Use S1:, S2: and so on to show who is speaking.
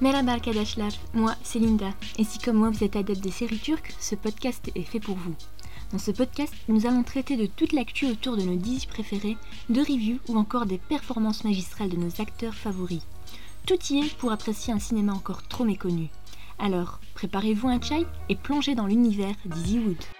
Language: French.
S1: Merhaba arkadaşlar, moi c'est Linda, et si comme moi vous êtes adepte des séries turques, ce podcast est fait pour vous. Dans ce podcast, nous allons traiter de toute l'actu autour de nos 10 préférés, de reviews ou encore des performances magistrales de nos acteurs favoris. Tout y est pour apprécier un cinéma encore trop méconnu. Alors, préparez-vous un chai et plongez dans l'univers d'Easy Wood.